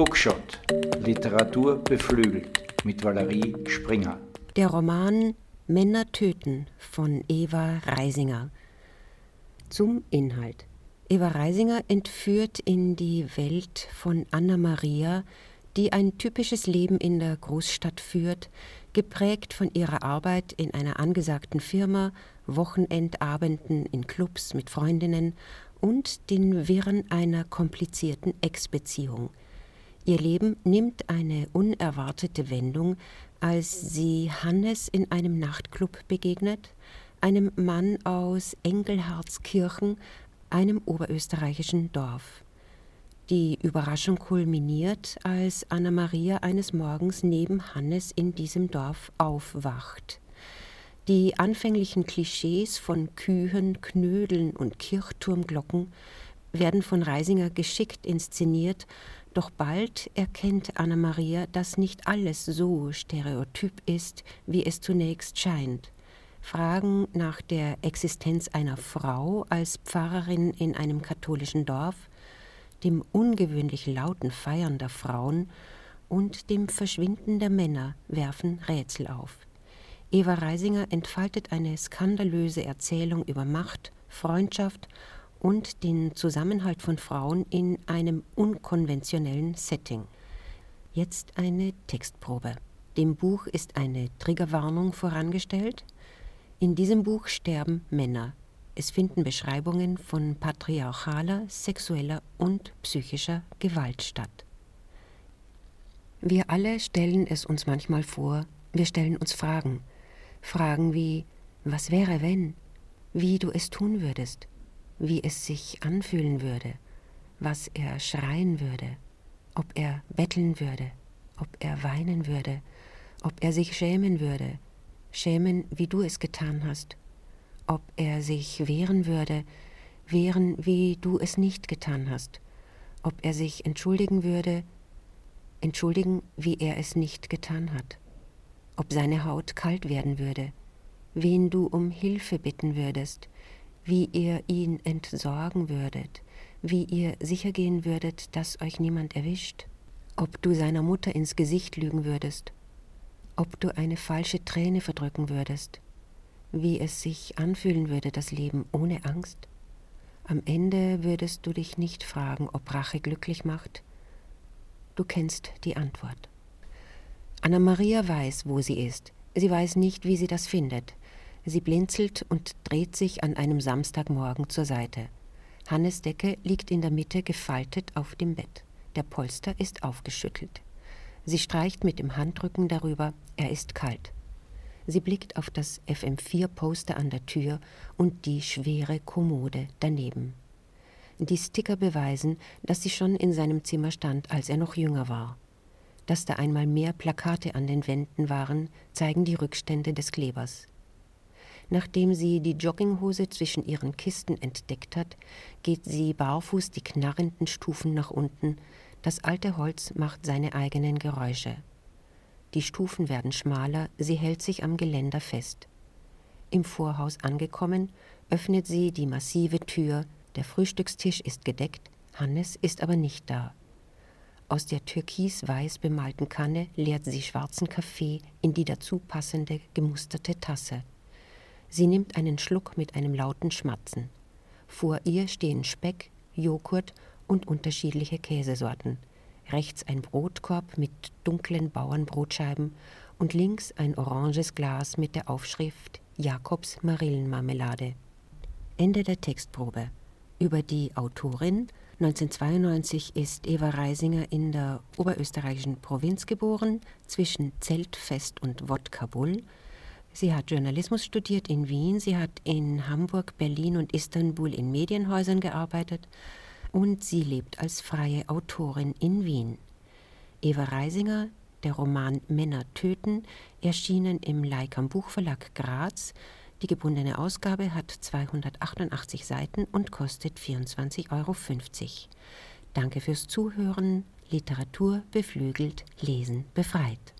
Bookshot. Literatur beflügelt mit Valerie Springer. Der Roman Männer töten von Eva Reisinger. Zum Inhalt. Eva Reisinger entführt in die Welt von Anna Maria, die ein typisches Leben in der Großstadt führt, geprägt von ihrer Arbeit in einer angesagten Firma, Wochenendabenden in Clubs mit Freundinnen und den Wirren einer komplizierten Ex-Beziehung. Ihr Leben nimmt eine unerwartete Wendung, als sie Hannes in einem Nachtclub begegnet, einem Mann aus Engelherzkirchen, einem oberösterreichischen Dorf. Die Überraschung kulminiert, als Anna Maria eines Morgens neben Hannes in diesem Dorf aufwacht. Die anfänglichen Klischees von Kühen, Knödeln und Kirchturmglocken werden von Reisinger geschickt inszeniert, doch bald erkennt Anna Maria, dass nicht alles so stereotyp ist, wie es zunächst scheint. Fragen nach der Existenz einer Frau als Pfarrerin in einem katholischen Dorf, dem ungewöhnlich lauten Feiern der Frauen und dem Verschwinden der Männer werfen Rätsel auf. Eva Reisinger entfaltet eine skandalöse Erzählung über Macht, Freundschaft und den Zusammenhalt von Frauen in einem unkonventionellen Setting. Jetzt eine Textprobe. Dem Buch ist eine Triggerwarnung vorangestellt. In diesem Buch sterben Männer. Es finden Beschreibungen von patriarchaler, sexueller und psychischer Gewalt statt. Wir alle stellen es uns manchmal vor, wir stellen uns Fragen. Fragen wie, was wäre wenn? Wie du es tun würdest? Wie es sich anfühlen würde, was er schreien würde, ob er betteln würde, ob er weinen würde, ob er sich schämen würde, schämen, wie du es getan hast, ob er sich wehren würde, wehren, wie du es nicht getan hast, ob er sich entschuldigen würde, entschuldigen, wie er es nicht getan hat, ob seine Haut kalt werden würde, wen du um Hilfe bitten würdest, wie ihr ihn entsorgen würdet, wie ihr sicher gehen würdet, dass euch niemand erwischt, ob du seiner Mutter ins Gesicht lügen würdest, ob du eine falsche Träne verdrücken würdest, wie es sich anfühlen würde, das Leben ohne Angst. Am Ende würdest du dich nicht fragen, ob Rache glücklich macht. Du kennst die Antwort. Anna Maria weiß, wo sie ist. Sie weiß nicht, wie sie das findet. Sie blinzelt und dreht sich an einem Samstagmorgen zur Seite. Hannes Decke liegt in der Mitte gefaltet auf dem Bett. Der Polster ist aufgeschüttelt. Sie streicht mit dem Handrücken darüber, er ist kalt. Sie blickt auf das FM4-Poster an der Tür und die schwere Kommode daneben. Die Sticker beweisen, dass sie schon in seinem Zimmer stand, als er noch jünger war. Dass da einmal mehr Plakate an den Wänden waren, zeigen die Rückstände des Klebers. Nachdem sie die Jogginghose zwischen ihren Kisten entdeckt hat, geht sie barfuß die knarrenden Stufen nach unten. Das alte Holz macht seine eigenen Geräusche. Die Stufen werden schmaler, sie hält sich am Geländer fest. Im Vorhaus angekommen, öffnet sie die massive Tür, der Frühstückstisch ist gedeckt, Hannes ist aber nicht da. Aus der türkis-weiß bemalten Kanne leert sie schwarzen Kaffee in die dazu passende gemusterte Tasse. Sie nimmt einen Schluck mit einem lauten Schmatzen. Vor ihr stehen Speck, Joghurt und unterschiedliche Käsesorten. Rechts ein Brotkorb mit dunklen Bauernbrotscheiben und links ein oranges Glas mit der Aufschrift Jakobs Marillenmarmelade. Ende der Textprobe. Über die Autorin 1992 ist Eva Reisinger in der oberösterreichischen Provinz geboren, zwischen Zeltfest und Wodka-Bull. Sie hat Journalismus studiert in Wien, sie hat in Hamburg, Berlin und Istanbul in Medienhäusern gearbeitet und sie lebt als freie Autorin in Wien. Eva Reisinger, der Roman Männer töten, erschienen im Leikam Buchverlag Graz. Die gebundene Ausgabe hat 288 Seiten und kostet 24,50 Euro. Danke fürs Zuhören. Literatur beflügelt, Lesen befreit.